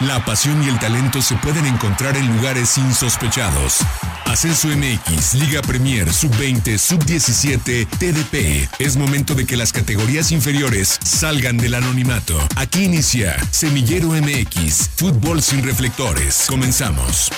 La pasión y el talento se pueden encontrar en lugares insospechados. Ascenso MX, Liga Premier, Sub-20, Sub-17, TDP. Es momento de que las categorías inferiores salgan del anonimato. Aquí inicia Semillero MX, Fútbol sin reflectores. Comenzamos.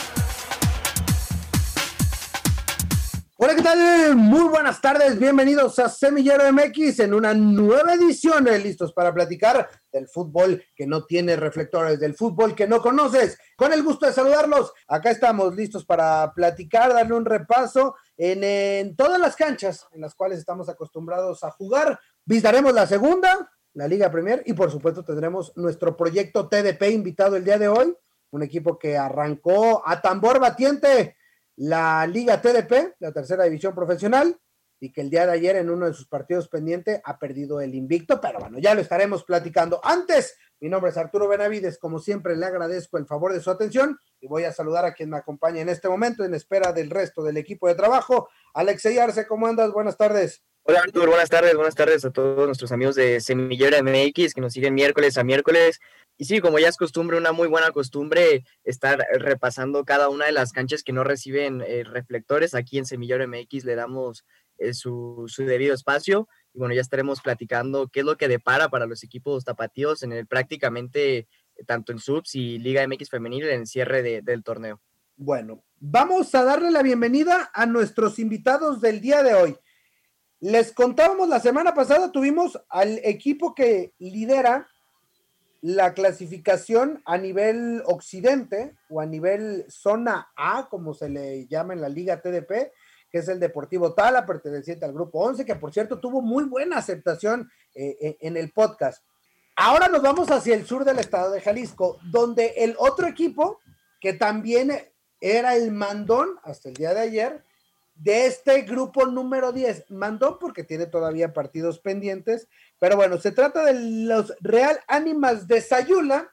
Tal? Muy buenas tardes, bienvenidos a Semillero MX en una nueva edición de Listos para platicar del fútbol que no tiene reflectores, del fútbol que no conoces. Con el gusto de saludarlos, acá estamos listos para platicar, darle un repaso en, en todas las canchas en las cuales estamos acostumbrados a jugar. Visitaremos la segunda, la Liga Premier, y por supuesto tendremos nuestro proyecto TDP invitado el día de hoy, un equipo que arrancó a tambor batiente la Liga TDP, la tercera división profesional, y que el día de ayer en uno de sus partidos pendiente ha perdido el invicto, pero bueno, ya lo estaremos platicando. Antes, mi nombre es Arturo Benavides, como siempre le agradezco el favor de su atención y voy a saludar a quien me acompaña en este momento en espera del resto del equipo de trabajo. Alexey Arce, ¿cómo andas? Buenas tardes. Hola buenas tardes, buenas tardes a todos nuestros amigos de Semillera MX que nos siguen miércoles a miércoles y sí, como ya es costumbre, una muy buena costumbre estar repasando cada una de las canchas que no reciben eh, reflectores. Aquí en Semillero MX le damos eh, su, debido espacio. Y bueno, ya estaremos platicando qué es lo que depara para los equipos tapatíos en el prácticamente eh, tanto en subs y Liga MX femenil en el cierre de, del torneo. Bueno, vamos a darle la bienvenida a nuestros invitados del día de hoy. Les contábamos la semana pasada, tuvimos al equipo que lidera la clasificación a nivel occidente o a nivel zona A, como se le llama en la Liga TDP, que es el Deportivo Tala, perteneciente al Grupo 11, que por cierto tuvo muy buena aceptación eh, eh, en el podcast. Ahora nos vamos hacia el sur del estado de Jalisco, donde el otro equipo, que también era el mandón hasta el día de ayer, de este grupo número 10. Mandó porque tiene todavía partidos pendientes, pero bueno, se trata de los Real Ánimas de Sayula,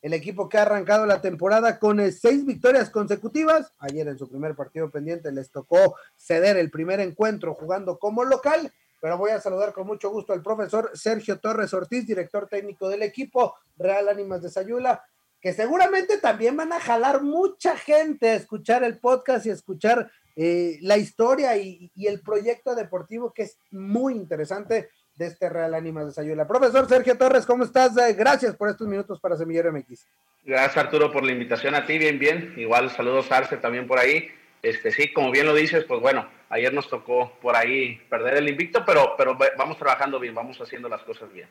el equipo que ha arrancado la temporada con eh, seis victorias consecutivas. Ayer en su primer partido pendiente les tocó ceder el primer encuentro jugando como local, pero voy a saludar con mucho gusto al profesor Sergio Torres Ortiz, director técnico del equipo Real Ánimas de Sayula que seguramente también van a jalar mucha gente a escuchar el podcast y a escuchar eh, la historia y, el proyecto deportivo que es muy interesante de este Real Ánimas de Sayula. Profesor Sergio Torres, ¿cómo estás? Eh, gracias por estos minutos para Semillero MX. Gracias Arturo por la invitación a ti, bien, bien. Igual saludos a Arce también por ahí. Este, sí, como bien lo dices, pues bueno, ayer nos tocó por ahí perder el invicto, pero, pero vamos trabajando bien, vamos haciendo las cosas bien.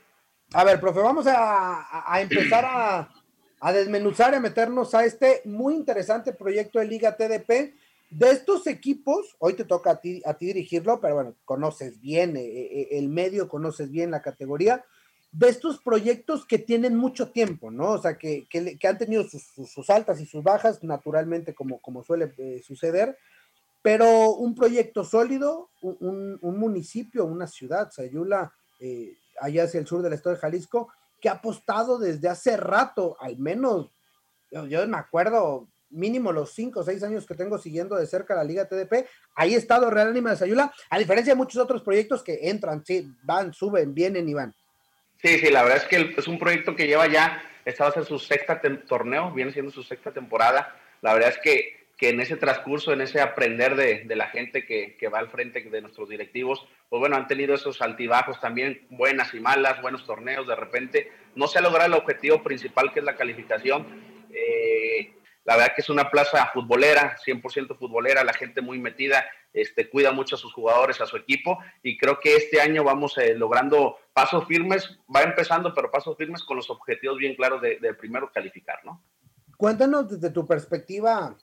A ver, profe, vamos a, a empezar a, a desmenuzar y a meternos a este muy interesante proyecto de Liga TDP de estos equipos, hoy te toca a ti, a ti dirigirlo, pero bueno, conoces bien eh, eh, el medio, conoces bien la categoría, de estos proyectos que tienen mucho tiempo, ¿no? O sea, que, han tenido sus, altas y sus bajas, naturalmente, como, como suele eh, suceder, pero un proyecto sólido, un, municipio, una ciudad, Sayula, allá hacia el sur del estado de Jalisco, que ha apostado desde hace rato, al menos, yo, yo me acuerdo, mínimo los cinco o seis años que tengo siguiendo de cerca la Liga TDP, ahí ha estado Real Anima de Sayula, a diferencia de muchos otros proyectos que entran, sí, van, suben, vienen y van. Sí, sí, la verdad es que es un proyecto que lleva ya, esta va a ser su sexta torneo, viene siendo su sexta temporada. La verdad es que, que en ese transcurso, en ese aprender de, de la gente que, que, va al frente de nuestros directivos, pues bueno, han tenido esos altibajos también, buenas y malas, buenos torneos, de repente no se ha logrado el objetivo principal que es la calificación. Eh, la verdad que es una plaza futbolera, 100% futbolera, la gente muy metida, este, cuida mucho a sus jugadores, a su equipo, y creo que este año vamos eh, logrando pasos firmes, va empezando, pero pasos firmes con los objetivos bien claros de, primero calificar, ¿no? Cuéntanos desde tu perspectiva,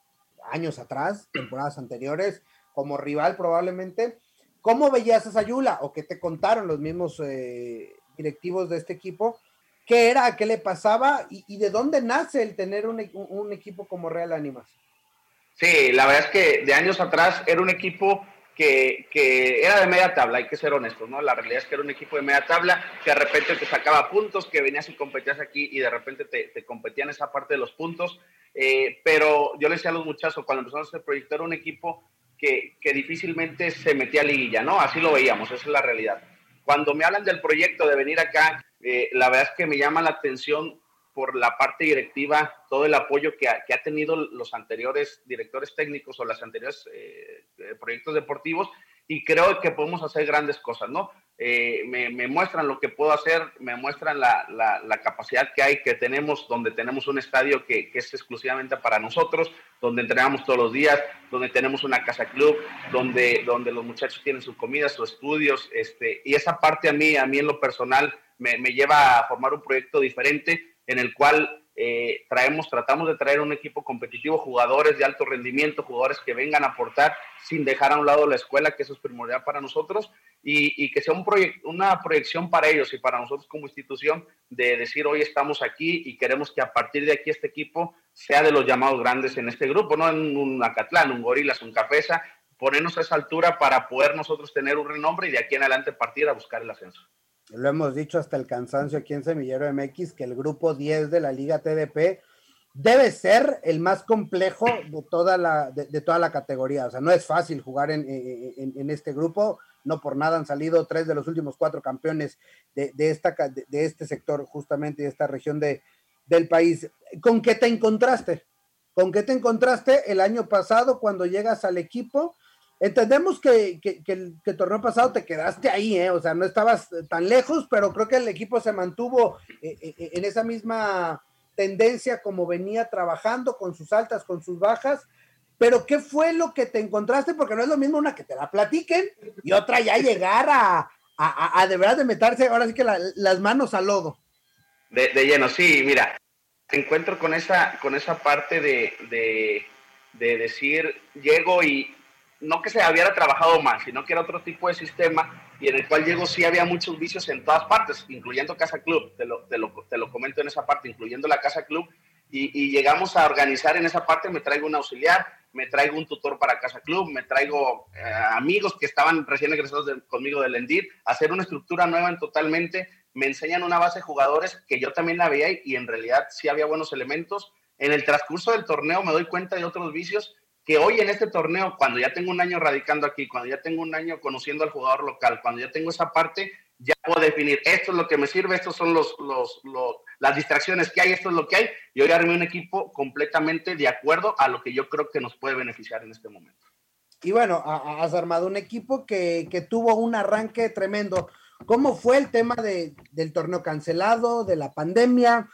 años atrás, temporadas anteriores, como rival probablemente, ¿cómo veías a Sayula o qué te contaron los mismos eh, directivos de este equipo qué era, qué le pasaba y, de dónde nace el tener un, un, equipo como Real Ánimas. Sí, la verdad es que de años atrás era un equipo que, que, era de media tabla, hay que ser honestos, ¿no? La realidad es que era un equipo de media tabla que de repente te sacaba puntos, que venías y competías aquí y de repente te, te competían esa parte de los puntos. Eh, pero yo le decía a los muchachos, cuando empezamos este proyecto, era un equipo que, que difícilmente se metía a liguilla, ¿no? Así lo veíamos, esa es la realidad. Cuando me hablan del proyecto de venir acá, eh, la verdad es que me llama la atención por la parte directiva, todo el apoyo que ha, que ha tenido los anteriores directores técnicos o los anteriores eh, proyectos deportivos y creo que podemos hacer grandes cosas, ¿no? Eh, me, me, muestran lo que puedo hacer, me muestran la, la, la, capacidad que hay, que tenemos, donde tenemos un estadio que, que, es exclusivamente para nosotros, donde entrenamos todos los días, donde tenemos una casa club, donde, donde los muchachos tienen su comida, sus estudios, este, y esa parte a mí, a mí en lo personal, me, lleva a formar un proyecto diferente en el cual eh, traemos, tratamos de traer un equipo competitivo, jugadores de alto rendimiento, jugadores que vengan a aportar sin dejar a un lado la escuela, que eso es primordial para nosotros, y, que sea un una proyección para ellos y para nosotros como institución de decir hoy estamos aquí y queremos que a partir de aquí este equipo sea de los llamados grandes en este grupo, no en un Acatlán, un Gorilas, un Cafesa, ponernos a esa altura para poder nosotros tener un renombre y de aquí en adelante partir a buscar el ascenso lo hemos dicho hasta el cansancio aquí en Semillero MX, que el grupo 10 de la Liga TDP debe ser el más complejo de toda la, de, toda la categoría. O sea, no es fácil jugar en, en, este grupo. No por nada han salido tres de los últimos cuatro campeones de, de esta, de, este sector, justamente de esta región de, del país. ¿Con qué te encontraste? ¿Con qué te encontraste el año pasado cuando llegas al equipo? Entendemos que, que, que, el, torneo pasado te quedaste ahí, ¿eh? o sea, no estabas tan lejos, pero creo que el equipo se mantuvo eh, eh, en esa misma tendencia como venía trabajando, con sus altas, con sus bajas. Pero, ¿qué fue lo que te encontraste? Porque no es lo mismo una que te la platiquen y otra ya llegar a, a, de verdad de meterse ahora sí que la, las manos al lodo. De, de, lleno, sí, mira, te encuentro con esa, con esa parte de, de decir, llego y, no que se hubiera trabajado más, sino que era otro tipo de sistema y en el cual llegó sí había muchos vicios en todas partes, incluyendo Casa Club, te lo, te lo, te lo comento en esa parte, incluyendo la Casa Club, y, llegamos a organizar en esa parte, me traigo un auxiliar, me traigo un tutor para Casa Club, me traigo eh, amigos que estaban recién egresados de, conmigo del Endir, hacer una estructura nueva en totalmente, me enseñan una base de jugadores que yo también la veía y en realidad sí había buenos elementos. En el transcurso del torneo me doy cuenta de otros vicios que hoy en este torneo, cuando ya tengo un año radicando aquí, cuando ya tengo un año conociendo al jugador local, cuando ya tengo esa parte, ya puedo definir, esto es lo que me sirve, estos son los, los, las distracciones que hay, esto es lo que hay, y hoy armé un equipo completamente de acuerdo a lo que yo creo que nos puede beneficiar en este momento. Y bueno, has armado un equipo que, que tuvo un arranque tremendo. ¿Cómo fue el tema de, del torneo cancelado, de la pandemia?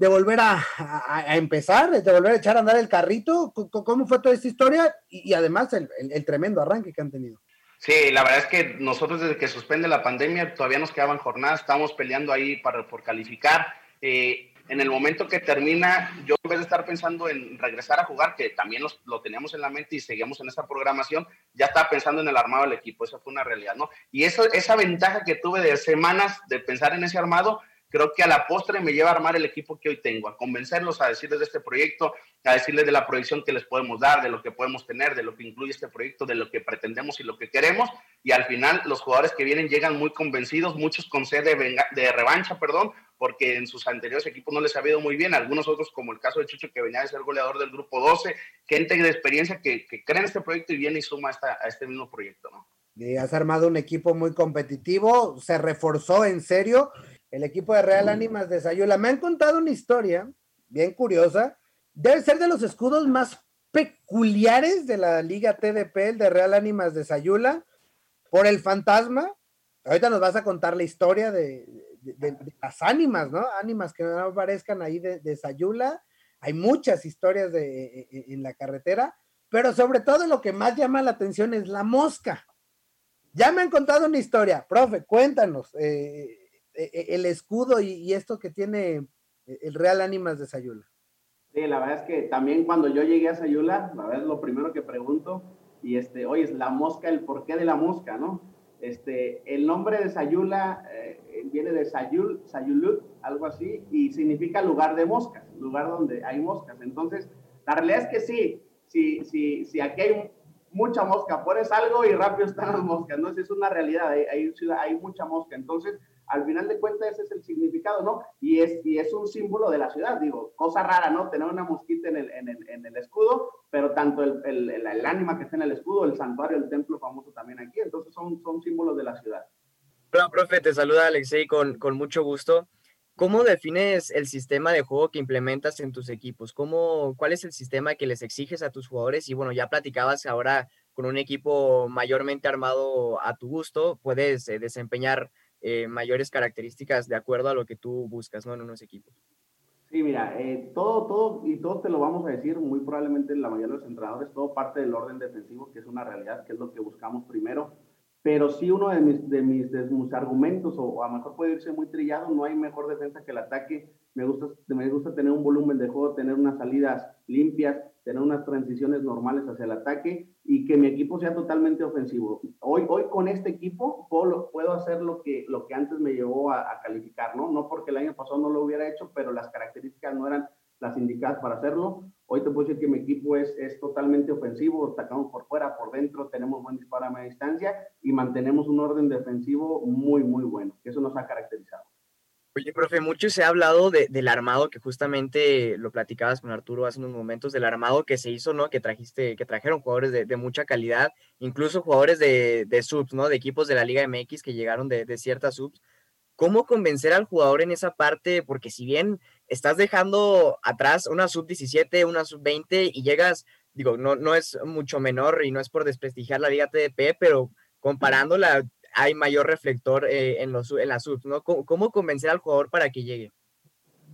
De volver a, a, a, empezar, de volver a echar a andar el carrito? ¿Cómo fue toda esta historia? Y, y además el, el, el, tremendo arranque que han tenido. Sí, la verdad es que nosotros desde que suspende la pandemia todavía nos quedaban jornadas, estábamos peleando ahí para, por calificar. Eh, en el momento que termina, yo en vez de estar pensando en regresar a jugar, que también los, lo teníamos en la mente y seguíamos en esa programación, ya estaba pensando en el armado del equipo, esa fue una realidad, ¿no? Y eso, esa ventaja que tuve de semanas de pensar en ese armado, creo que a la postre me lleva a armar el equipo que hoy tengo, a convencerlos, a decirles de este proyecto, a decirles de la proyección que les podemos dar, de lo que podemos tener, de lo que incluye este proyecto, de lo que pretendemos y lo que queremos. Y al final los jugadores que vienen llegan muy convencidos, muchos con sed de, revancha, perdón, porque en sus anteriores equipos no les ha ido muy bien, algunos otros como el caso de Chucho que venía de ser goleador del grupo 12, gente de experiencia que, que cree en este proyecto y viene y suma esta, a este mismo proyecto, ¿no? Y has armado un equipo muy competitivo, se reforzó en serio el equipo de Real Ánimas de Sayula. Me han contado una historia bien curiosa. Debe ser de los escudos más peculiares de la Liga TDP, el de Real Ánimas de Sayula, por el fantasma. Ahorita nos vas a contar la historia de, de, de, de las ánimas, ¿no? Ánimas que no aparezcan ahí de, Sayula. Hay muchas historias de, en la carretera, pero sobre todo lo que más llama la atención es la mosca. Ya me han contado una historia, profe, cuéntanos. Eh, el escudo y, esto que tiene el Real Ánimas de Sayula. Sí, la verdad es que también cuando yo llegué a Sayula, la verdad es lo primero que pregunto, y este, oye, es la mosca, el porqué de la mosca, ¿no? Este, el nombre de Sayula eh, viene de Sayul, Sayulut, algo así, y significa lugar de moscas, lugar donde hay moscas. Entonces, la realidad es que sí, si, si, si aquí hay mucha mosca, pones algo y rápido están las moscas, ¿no? Es una realidad, hay mucha mosca. Entonces, al final de cuentas ese es el significado, ¿no? Y es, y es un símbolo de la ciudad, digo, cosa rara, ¿no? Tener una mosquita en el, en el, en el escudo, pero tanto el, el, el, ánima que está en el escudo, el santuario, el templo famoso también aquí, entonces son, son símbolos de la ciudad. Hola, profe, te saluda Alexei con, con mucho gusto. ¿Cómo defines el sistema de juego que implementas en tus equipos? ¿Cómo, ¿Cuál es el sistema que les exiges a tus jugadores? Y bueno, ya platicabas ahora con un equipo mayormente armado a tu gusto, puedes eh, desempeñar eh, mayores características de acuerdo a lo que tú buscas ¿no? en unos equipos. Sí, mira, eh, todo, todo, y todo te lo vamos a decir, muy probablemente la mayoría de los entrenadores, todo parte del orden defensivo, que es una realidad, que es lo que buscamos primero pero sí uno de mis, de mis, de argumentos, o, a lo mejor puede irse muy trillado, no hay mejor defensa que el ataque. Me gusta, me gusta tener un volumen de juego, tener unas salidas limpias, tener unas transiciones normales hacia el ataque y que mi equipo sea totalmente ofensivo. Hoy, hoy con este equipo puedo, puedo hacer lo que, lo que antes me llevó a, calificar, ¿no? No porque el año pasado no lo hubiera hecho, pero las características no eran las indicadas para hacerlo. Hoy te puedo decir que mi equipo es, es totalmente ofensivo, atacamos por fuera, por dentro, tenemos buen disparo a media distancia y mantenemos un orden defensivo muy, muy bueno, que eso nos ha caracterizado. Oye, profe, mucho se ha hablado de, del armado que justamente lo platicabas con Arturo hace unos momentos, del armado que se hizo, ¿no? Que trajiste, que trajeron jugadores de, mucha calidad, incluso jugadores de, de, subs, ¿no? De equipos de la Liga MX que llegaron de, ciertas subs. ¿Cómo convencer al jugador en esa parte? Porque si bien estás dejando atrás una sub-17, una sub-20 y llegas, digo, no, no es mucho menor y no es por desprestigiar la Liga TDP, pero comparándola hay mayor reflector eh, en, los, en las subs, ¿no? ¿Cómo, convencer al jugador para que llegue?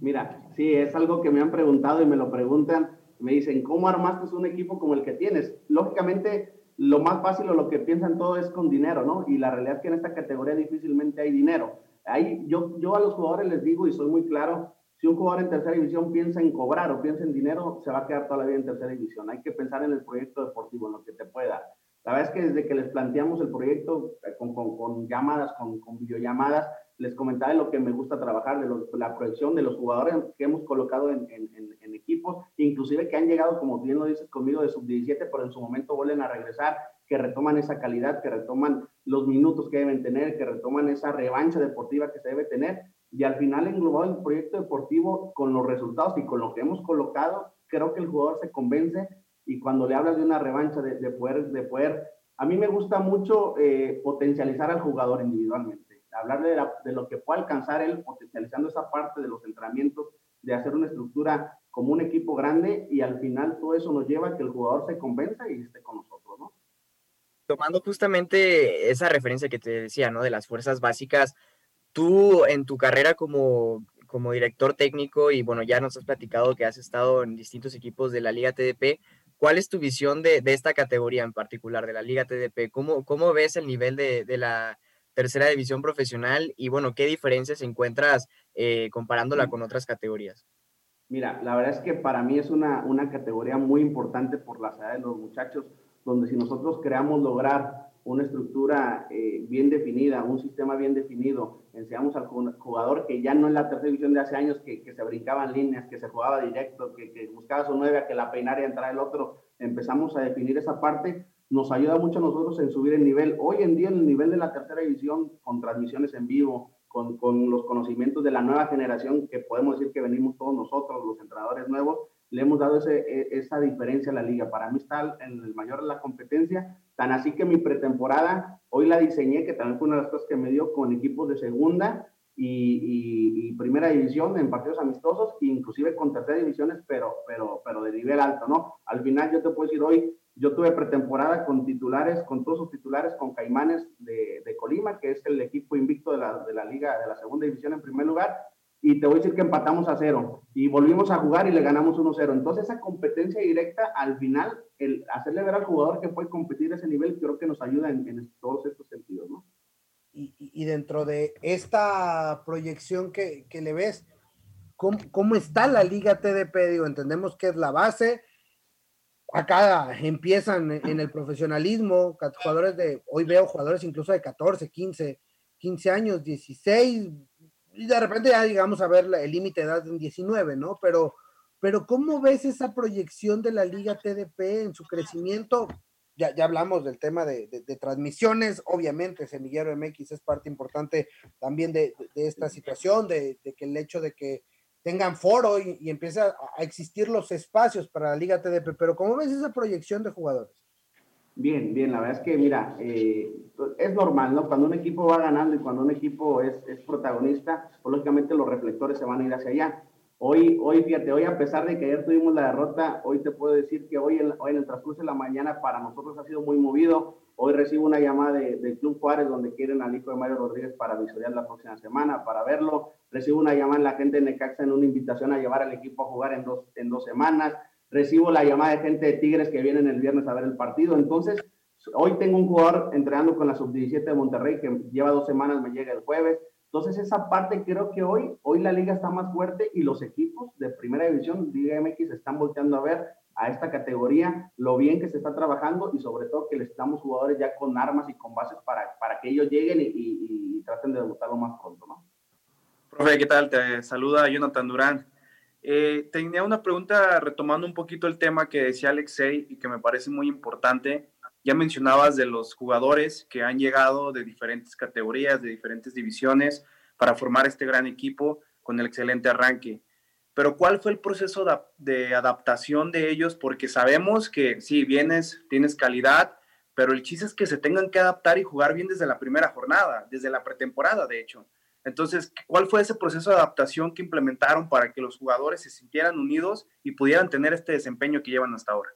Mira, sí, es algo que me han preguntado y me lo preguntan. Me dicen, ¿cómo armaste un equipo como el que tienes? Lógicamente, lo más fácil o lo que piensan todo es con dinero, ¿no? Y la realidad es que en esta categoría difícilmente hay dinero. Ahí yo, yo a los jugadores les digo y soy muy claro, si un jugador en tercera división piensa en cobrar o piensa en dinero, se va a quedar toda la vida en tercera división. Hay que pensar en el proyecto deportivo, en lo que te pueda. La verdad es que desde que les planteamos el proyecto eh, con, con, con llamadas, con, con, videollamadas, les comentaba de lo que me gusta trabajar, de la proyección de los jugadores que hemos colocado en, en, en, equipos, inclusive que han llegado, como bien lo dices conmigo, de sub-17, pero en su momento vuelven a regresar, que retoman esa calidad, que retoman los minutos que deben tener, que retoman esa revancha deportiva que se debe tener y al final englobado el proyecto deportivo con los resultados y con lo que hemos colocado, creo que el jugador se convence y cuando le hablas de una revancha, de, de poder, de poder, a mí me gusta mucho eh, potencializar al jugador individualmente, hablarle de, de, lo que puede alcanzar él, potencializando esa parte de los entrenamientos, de hacer una estructura como un equipo grande y al final todo eso nos lleva a que el jugador se convenza y esté con nosotros, ¿no? Tomando justamente esa referencia que te decía, ¿no? De las fuerzas básicas, tú en tu carrera como, como director técnico, y bueno, ya nos has platicado que has estado en distintos equipos de la Liga TDP, ¿cuál es tu visión de, de esta categoría en particular, de la Liga TDP? ¿Cómo, cómo ves el nivel de, de, la tercera división profesional y bueno, qué diferencias encuentras eh, comparándola con otras categorías? Mira, la verdad es que para mí es una, una categoría muy importante por la edad de los muchachos, donde si nosotros queremos lograr una estructura eh, bien definida, un sistema bien definido, enseñamos al jugador que ya no es la tercera división de hace años, que, que se brincaban líneas, que se jugaba directo, que, que buscaba su nueve, que la peinara y entrara el otro, empezamos a definir esa parte, nos ayuda mucho a nosotros en subir el nivel. Hoy en día el nivel de la tercera división, con transmisiones en vivo, con, con los conocimientos de la nueva generación, que podemos decir que venimos todos nosotros, los entrenadores nuevos, le hemos dado ese, e, esa diferencia a la liga. Para mí está en el mayor de la competencia, tan así que mi pretemporada hoy la diseñé, que también fue una de las cosas que me dio con equipos de segunda y, y, y primera división en partidos amistosos, inclusive con tercera divisiones, pero, pero, pero de nivel alto, ¿no? Al final yo te puedo decir hoy, yo tuve pretemporada con titulares, con todos sus titulares, con Caimanes de, de Colima, que es el equipo invicto de la, de la liga, de la segunda división en primer lugar, y te voy a decir que empatamos a cero y volvimos a jugar y le ganamos 1-0. Entonces esa competencia directa, al final, el hacerle ver al jugador que puede competir a ese nivel, creo que nos ayuda en, en todos estos sentidos, ¿no? Y, y, dentro de esta proyección que, que le ves, ¿cómo, ¿cómo, está la liga TDP? Digo, entendemos que es la base. Acá empiezan en el profesionalismo, jugadores de, hoy veo jugadores incluso de 14, 15, 15 años, 16, y de repente ya llegamos a ver el límite de edad en 19, ¿no? Pero, pero ¿cómo ves esa proyección de la Liga TDP en su crecimiento? Ya, ya hablamos del tema de, de, transmisiones, obviamente Semillero MX es parte importante también de, de esta situación, de, que el hecho de que tengan foro y, y a existir los espacios para la Liga TDP, pero ¿cómo ves esa proyección de jugadores? Bien, bien, la verdad es que, mira, eh, es normal, ¿no? Cuando un equipo va ganando y cuando un equipo es, es protagonista, pues, lógicamente los reflectores se van a ir hacia allá. Hoy, hoy, fíjate, hoy a pesar de que ayer tuvimos la derrota, hoy te puedo decir que hoy, hoy en el transcurso de la mañana para nosotros ha sido muy movido. Hoy recibo una llamada del de Club Juárez donde quieren al hijo de Mario Rodríguez para visoriar la próxima semana, para verlo. Recibo una llamada en la gente de Necaxa en una invitación a llevar al equipo a jugar en dos, en dos semanas. Recibo la llamada de gente de Tigres que vienen el viernes a ver el partido. Entonces, hoy tengo un jugador entrenando con la sub-17 de Monterrey que lleva dos semanas, me llega el jueves. Entonces, esa parte creo que hoy, hoy la liga está más fuerte y los equipos de primera división, Liga MX, están volteando a ver a esta categoría, lo bien que se está trabajando y sobre todo que les damos jugadores ya con armas y con bases para, para que ellos lleguen y, y, traten de debutarlo más pronto, ¿no? Profe, ¿qué tal? Te saluda Jonathan Durán. Eh, tenía una pregunta retomando un poquito el tema que decía Alexei y que me parece muy importante. Ya mencionabas de los jugadores que han llegado de diferentes categorías, de diferentes divisiones, para formar este gran equipo con el excelente arranque pero ¿cuál fue el proceso de adaptación de ellos? Porque sabemos que sí, vienes, tienes calidad, pero el chiste es que se tengan que adaptar y jugar bien desde la primera jornada, desde la pretemporada, de hecho. Entonces, ¿cuál fue ese proceso de adaptación que implementaron para que los jugadores se sintieran unidos y pudieran tener este desempeño que llevan hasta ahora?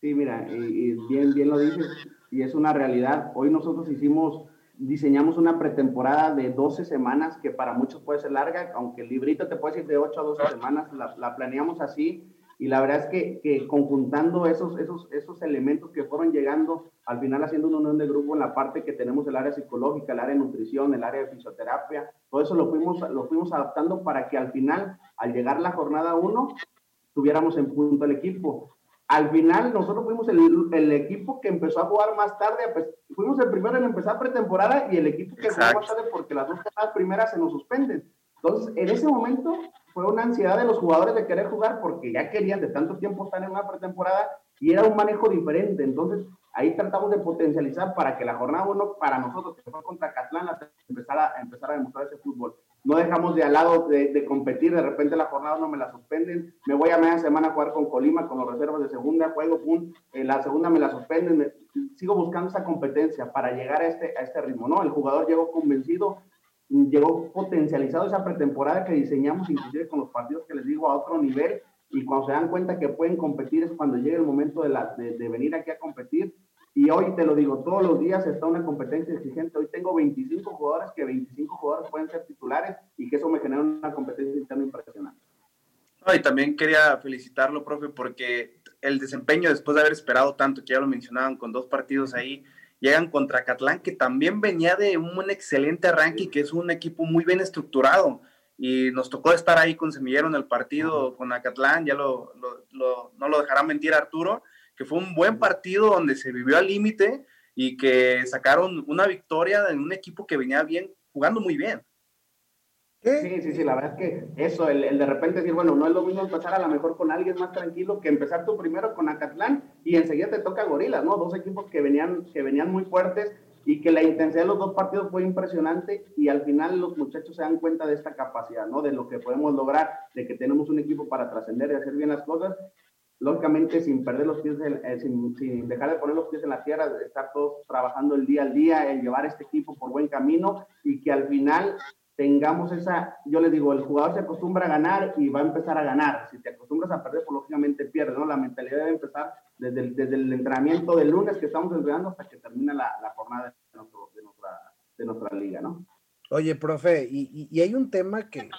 Sí, mira, bien, bien lo dices, y es una realidad. Hoy nosotros hicimos diseñamos una pretemporada de 12 semanas, que para muchos puede ser larga, aunque el librito te puede decir de 8 a 12 semanas, la, planeamos así. Y la verdad es que, que, conjuntando esos, esos, esos elementos que fueron llegando, al final haciendo una unión de grupo en la parte que tenemos el área psicológica, el área de nutrición, el área de fisioterapia, todo eso lo fuimos, lo fuimos adaptando para que al final, al llegar la jornada 1, tuviéramos en punto el equipo al final nosotros fuimos el, el, equipo que empezó a jugar más tarde, pues, fuimos el primero en empezar pretemporada y el equipo que jugó más tarde porque las dos primeras se nos suspenden. Entonces, en ese momento fue una ansiedad de los jugadores de querer jugar porque ya querían de tanto tiempo estar en una pretemporada y era un manejo diferente. Entonces, ahí tratamos de potencializar para que la jornada uno, para nosotros, que fue contra Catlán, empezara, a, empezar a demostrar ese fútbol no dejamos de al lado de, competir, de repente la jornada no me la suspenden, me voy a media semana a jugar con Colima, con los reservas de segunda, juego, pum, en la segunda me la suspenden, sigo buscando esa competencia para llegar a este, a este ritmo, ¿no? El jugador llegó convencido, llegó potencializado esa pretemporada que diseñamos, inclusive con los partidos que les digo a otro nivel, y cuando se dan cuenta que pueden competir es cuando llega el momento de, la, de, de venir aquí a competir, y hoy te lo digo, todos los días está una competencia exigente. Hoy tengo 25 jugadores, que 25 jugadores pueden ser titulares y que eso me genera una competencia interna impresionante. y también quería felicitarlo, profe, porque el desempeño después de haber esperado tanto, que ya lo mencionaban con dos partidos ahí, llegan contra Catlán, que también venía de un excelente arranque y que es un equipo muy bien estructurado. Y nos tocó estar ahí con Semillero en el partido con Acatlán, ya lo, lo, no lo dejará mentir Arturo, que fue un buen partido donde se vivió al límite y que sacaron una victoria en un equipo que venía bien, jugando muy bien. Sí, sí, sí, la verdad es que eso, el, de repente decir, bueno, no es lo mismo empezar a lo mejor con alguien más tranquilo que empezar tú primero con Acatlán y enseguida te toca Gorilas, ¿no? Dos equipos que venían, que venían muy fuertes y que la intensidad de los dos partidos fue impresionante y al final los muchachos se dan cuenta de esta capacidad, ¿no? De lo que podemos lograr, de que tenemos un equipo para trascender y hacer bien las cosas lógicamente sin perder los pies, eh, sin, dejar de poner los pies en la tierra, estar todos trabajando el día al día, el llevar este equipo por buen camino y que al final tengamos esa, yo les digo, el jugador se acostumbra a ganar y va a empezar a ganar. Si te acostumbras a perder, pues lógicamente pierdes, ¿no? La mentalidad debe empezar desde el, desde el entrenamiento del lunes que estamos entrenando hasta que termina la, jornada de, nuestra, de nuestra liga, ¿no? Oye, profe, y, y hay un tema que,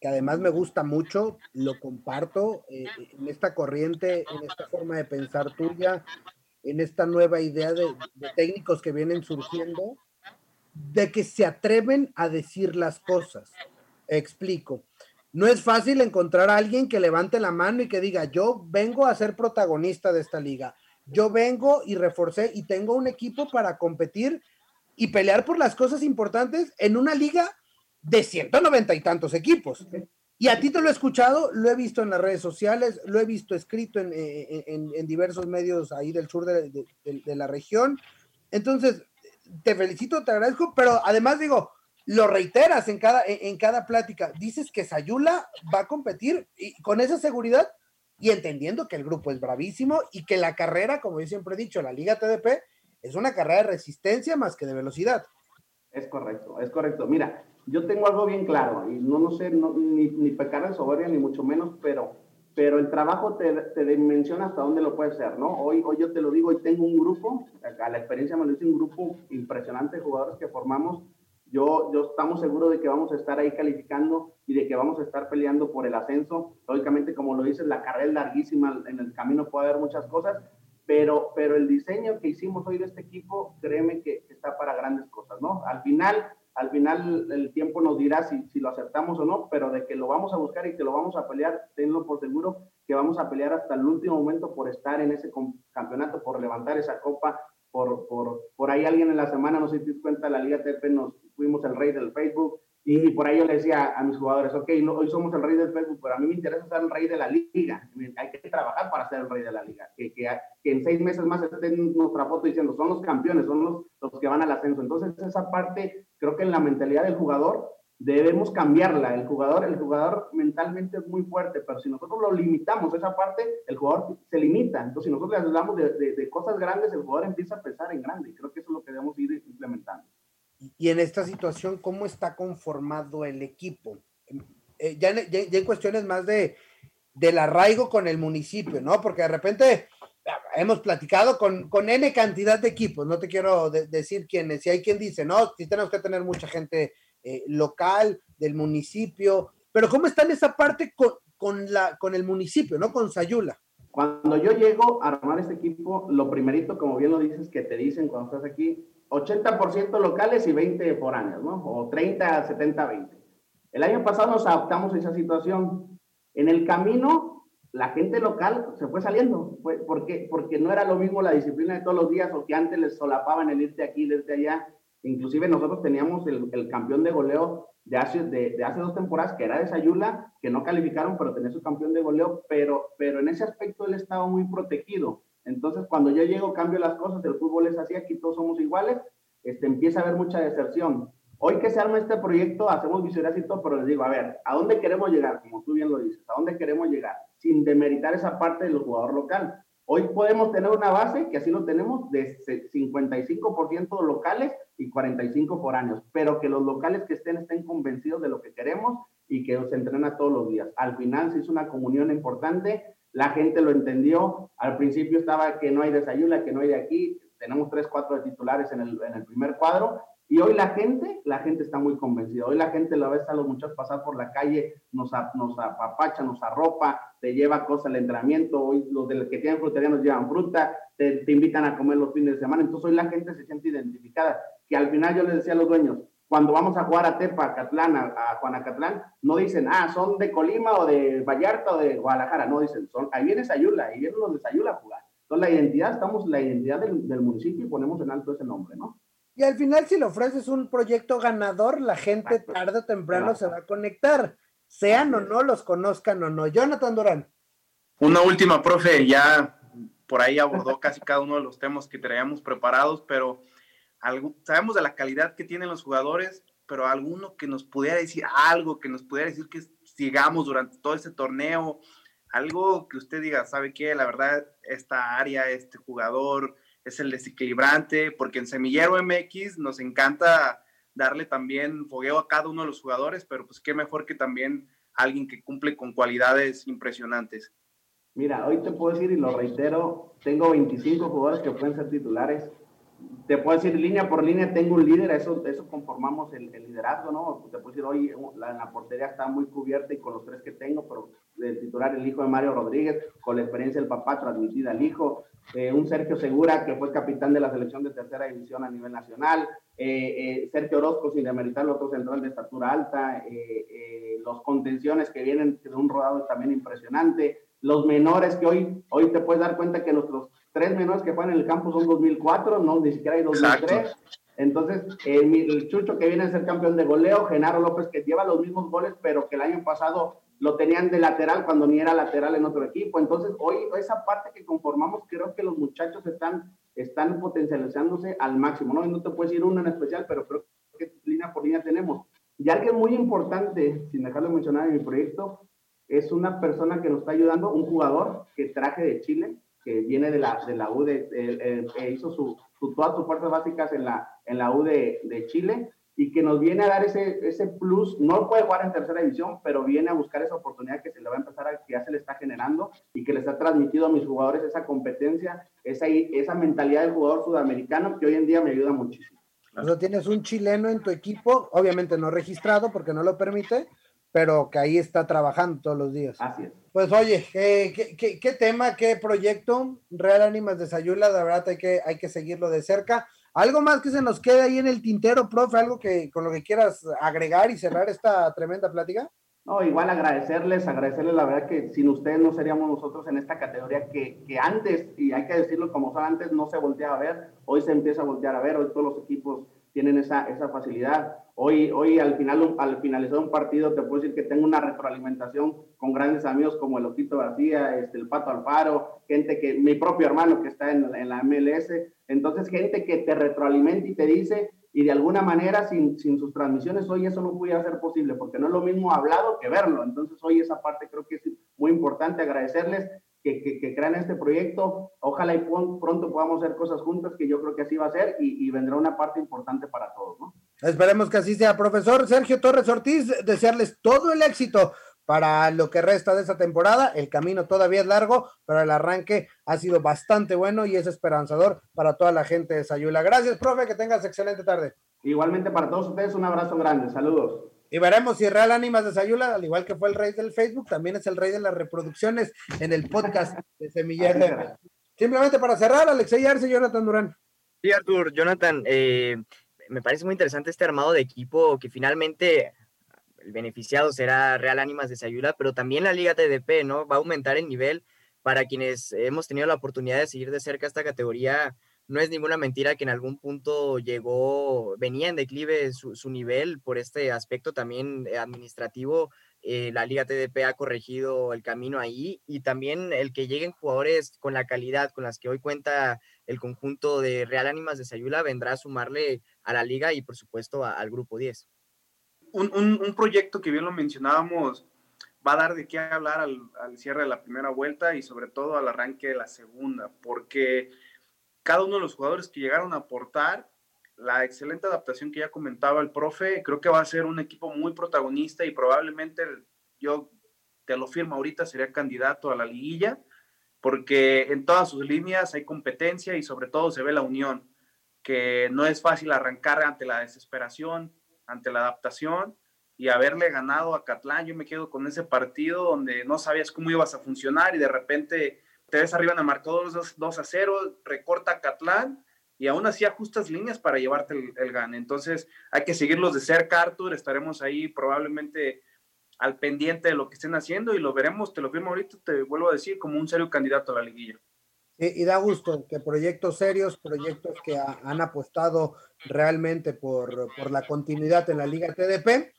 que además me gusta mucho, lo comparto eh, en esta corriente, en esta forma de pensar tuya, en esta nueva idea de, técnicos que vienen surgiendo, de que se atreven a decir las cosas. Explico. No es fácil encontrar a alguien que levante la mano y que diga, yo vengo a ser protagonista de esta liga. Yo vengo y reforcé y tengo un equipo para competir y pelear por las cosas importantes en una liga de 190 y tantos equipos. Y a ti te lo he escuchado, lo he visto en las redes sociales, lo he visto escrito en, en, diversos medios ahí del sur de, de, la región. Entonces, te felicito, te agradezco, pero además digo, lo reiteras en cada, en cada plática. Dices que Sayula va a competir y con esa seguridad. y entendiendo que el grupo es bravísimo y que la carrera, como yo siempre he dicho, la Liga TDP es una carrera de resistencia más que de velocidad. Es correcto, es correcto. Mira, yo tengo algo bien claro y no, no sé, ni, ni pecar de soberbia, ni mucho menos, pero, pero el trabajo te, te dimensiona hasta dónde lo puedes hacer, ¿no? Hoy, hoy yo te lo digo, hoy tengo un grupo, a la experiencia me lo dice un grupo impresionante de jugadores que formamos. Yo, yo estamos seguros de que vamos a estar ahí calificando y de que vamos a estar peleando por el ascenso. Lógicamente, como lo dices, la carrera es larguísima, en el camino puede haber muchas cosas, pero, pero el diseño que hicimos hoy de este equipo, créeme que está para grandes cosas, ¿no? Al final, al final el tiempo nos dirá si, si, lo aceptamos o no, pero de que lo vamos a buscar y que lo vamos a pelear, tenlo por seguro que vamos a pelear hasta el último momento por estar en ese campeonato, por levantar esa copa, por, por, por ahí alguien en la semana, no sé si te cuenta, la Liga TP nos fuimos el rey del Facebook, y por ahí yo le decía a mis jugadores, ok, no, hoy somos el rey del Facebook, pero a mí me interesa ser el rey de la liga. Hay que trabajar para ser el rey de la liga. Que, que, que en seis meses más estén nuestra foto diciendo, son los campeones, son los, los que van al ascenso. Entonces, esa parte, creo que en la mentalidad del jugador debemos cambiarla. El jugador, el jugador mentalmente es muy fuerte, pero si nosotros lo limitamos, esa parte, el jugador se limita. Entonces, si nosotros le hablamos de, de, de cosas grandes, el jugador empieza a pensar en grande. Creo que eso es lo que debemos ir implementando. Y en esta situación, ¿cómo está conformado el equipo? Eh, ya, ya, ya, en cuestiones más de del arraigo con el municipio, ¿no? Porque de repente hemos platicado con, con N cantidad de equipos, no te quiero de, decir quiénes, si hay quien dice, no, sí tenemos que tener mucha gente eh, local, del municipio, pero ¿cómo está en esa parte con, con, la, con el municipio, ¿no? Con Sayula. Cuando yo llego a armar este equipo, lo primerito, como bien lo dices, que te dicen cuando estás aquí, 80% locales y 20 foráneos, ¿no? O 30, 70, 20. El año pasado nos adaptamos a esa situación. En el camino, la gente local se fue saliendo. Fue porque, porque no era lo mismo la disciplina de todos los días o que antes les solapaban el irte aquí, el irte allá. Inclusive nosotros teníamos el, el campeón de goleo de hace, de, de, hace dos temporadas, que era de Sayula, que no calificaron, pero tenía su campeón de goleo, pero, pero en ese aspecto él estaba muy protegido entonces, cuando yo llego, cambio las cosas, el fútbol es así, aquí todos somos iguales, este, empieza a haber mucha deserción. Hoy que se arma este proyecto, hacemos visiones y todo, pero les digo, a ver, ¿a dónde queremos llegar? Como tú bien lo dices, ¿a dónde queremos llegar? Sin demeritar esa parte del jugador local. Hoy podemos tener una base, que así lo tenemos, de 55% locales y 45 foráneos, pero que los locales que estén estén convencidos de lo que queremos y que se entrena todos los días. Al final se hizo una comunión importante, la gente lo entendió. Al principio estaba que no hay de Sayula, que no hay de aquí. Tenemos tres, cuatro titulares en el, en el primer cuadro. Y hoy la gente, la gente está muy convencida. Hoy la gente la ves a los muchachos pasar por la calle, nos, nos apapacha, nos arropa, te lleva cosas al entrenamiento. Hoy los de los que tienen frutería nos llevan fruta, te, te, invitan a comer los fines de semana. Entonces hoy la gente se siente identificada. Que al final yo les decía a los dueños, cuando vamos a jugar a Tepa, a Catlán, a, a Juanacatlán, no dicen, ah, son de Colima o de Vallarta o de Guadalajara, no dicen, son, ahí viene Sayula, ahí vienen los de Sayula a jugar. Entonces la identidad, estamos la identidad del, del, municipio y ponemos en alto ese nombre, ¿no? Y al final, si le ofreces un proyecto ganador, la gente Exacto. tarde o temprano Exacto. se va a conectar, sean o no, los conozcan o no. Jonathan Durán. Una última, profe, ya por ahí abordó casi cada uno de los temas que traíamos preparados, pero algo, sabemos de la calidad que tienen los jugadores, pero alguno que nos pudiera decir algo, que nos pudiera decir que sigamos durante todo este torneo, algo que usted diga, ¿sabe qué? La verdad, esta área, este jugador es el desequilibrante, porque en Semillero MX nos encanta darle también fogueo a cada uno de los jugadores, pero pues qué mejor que también alguien que cumple con cualidades impresionantes. Mira, hoy te puedo decir y lo reitero, tengo 25 jugadores que pueden ser titulares, te puedo decir línea por línea, tengo un líder, eso, eso conformamos el, el liderazgo, ¿no? Te puedo decir, hoy la, la, portería está muy cubierta y con los tres que tengo, pero el titular, el hijo de Mario Rodríguez, con la experiencia del papá transmitida al hijo, eh, un Sergio Segura, que fue capitán de la selección de tercera división a nivel nacional, eh, eh, Sergio Orozco, sin demeritar el otro central de estatura alta, los contenciones que vienen de un rodado también impresionante, los menores que hoy, hoy te puedes dar cuenta que nuestros tres menores que juegan en el campo son 2004, no, ni siquiera hay 2003. Exacto. Entonces, eh, el Chucho que viene a ser campeón de goleo, Genaro López que lleva los mismos goles, pero que el año pasado lo tenían de lateral cuando ni era lateral en otro equipo. Entonces, hoy esa parte que conformamos, creo que los muchachos están, están potencializándose al máximo, ¿no? Y no te puedes ir uno en especial, pero creo que línea por línea tenemos. Y algo muy importante, sin dejarlo mencionar en mi proyecto, es una persona que nos está ayudando, un jugador que traje de Chile, que viene de la, de la U, de, hizo su, todas sus fuerzas básicas en la, en la U de, de Chile y que nos viene a dar ese, ese plus. No puede jugar en tercera división, pero viene a buscar esa oportunidad que se le va a empezar a, que ya se le está generando y que les ha transmitido a mis jugadores esa competencia, esa, esa mentalidad del jugador sudamericano que hoy en día me ayuda muchísimo. O tienes un chileno en tu equipo, obviamente no registrado porque no lo permite, pero que ahí está trabajando todos los días. Así es. Pues oye, ¿qué, qué, qué tema, qué proyecto? Real Ánimas de Sayula, de verdad hay que, hay que seguirlo de cerca. ¿Algo más que se nos quede ahí en el tintero, profe? ¿Algo que con lo que quieras agregar y cerrar esta tremenda plática? No, igual agradecerles, agradecerles la verdad que sin ustedes no seríamos nosotros en esta categoría que, que antes, y hay que decirlo como son antes, no se volteaba a ver, hoy se empieza a voltear a ver, hoy todos los equipos tienen esa, esa facilidad. Hoy, hoy al, final, al finalizar un partido te puedo decir que tengo una retroalimentación con grandes amigos como el Otito García, este, el Pato Alfaro, gente que, mi propio hermano que está en, en la MLS, entonces gente que te retroalimenta y te dice, y de alguna manera sin, sin, sus transmisiones hoy eso no pudiera ser posible, porque no es lo mismo hablado que verlo. Entonces hoy esa parte creo que es muy importante agradecerles que, que, crean este proyecto. Ojalá y pronto podamos hacer cosas juntas, que yo creo que así va a ser y, y vendrá una parte importante para todos. ¿no? Esperemos que así sea. Profesor Sergio Torres Ortiz, desearles todo el éxito para lo que resta de esta temporada. El camino todavía es largo, pero el arranque ha sido bastante bueno y es esperanzador para toda la gente de Sayula. Gracias, profe, que tengas excelente tarde. Igualmente para todos ustedes, un abrazo grande. Saludos. Y veremos si Real Ánimas de Sayula, al igual que fue el rey del Facebook, también es el rey de las reproducciones en el podcast de Semillero. Simplemente para cerrar, Alexey Arce y Jonathan Durán. Sí, Artur, Jonathan, eh, me parece muy interesante este armado de equipo que finalmente el beneficiado será Real Ánimas de Sayula, pero también la Liga TDP, ¿no? Va a aumentar el nivel para quienes hemos tenido la oportunidad de seguir de cerca esta categoría no es ninguna mentira que en algún punto llegó, venía en declive su, nivel por este aspecto también eh, administrativo. Eh, la Liga TDP ha corregido el camino ahí y también el que lleguen jugadores con la calidad con las que hoy cuenta el conjunto de Real Ánimas de Sayula vendrá a sumarle a la liga y por supuesto al grupo 10. Un, un, proyecto que bien lo mencionábamos va a dar de qué hablar al, al cierre de la primera vuelta y sobre todo al arranque de la segunda, porque cada uno de los jugadores que llegaron a aportar, la excelente adaptación que ya comentaba el profe, creo que va a ser un equipo muy protagonista y probablemente yo te lo firmo ahorita, sería candidato a la liguilla, porque en todas sus líneas hay competencia y sobre todo se ve la unión, que no es fácil arrancar ante la desesperación, ante la adaptación y haberle ganado a Catlán, yo me quedo con ese partido donde no sabías cómo ibas a funcionar y de repente te ves arriba en el marcador 2, a 0, recorta Catlán y aún así ajustas líneas para llevarte el, el gane. Entonces hay que seguirlos de cerca, Arthur. Estaremos ahí probablemente al pendiente de lo que estén haciendo y lo veremos, te lo firmo ahorita, te vuelvo a decir, como un serio candidato a la liguilla. y da gusto que proyectos serios, proyectos que han apostado realmente por, por la continuidad en la Liga TDP,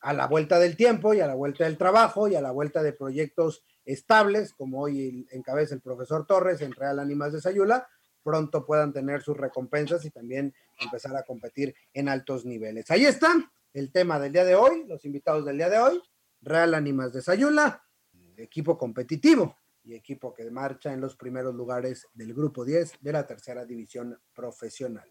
a la vuelta del tiempo y a la vuelta del trabajo y a la vuelta de proyectos estables, como hoy encabeza el profesor Torres en Real Ánimas de Sayula, pronto puedan tener sus recompensas y también empezar a competir en altos niveles. Ahí está el tema del día de hoy, los invitados del día de hoy, Real Ánimas de Sayula, equipo competitivo y equipo que marcha en los primeros lugares del grupo 10 de la tercera división profesional.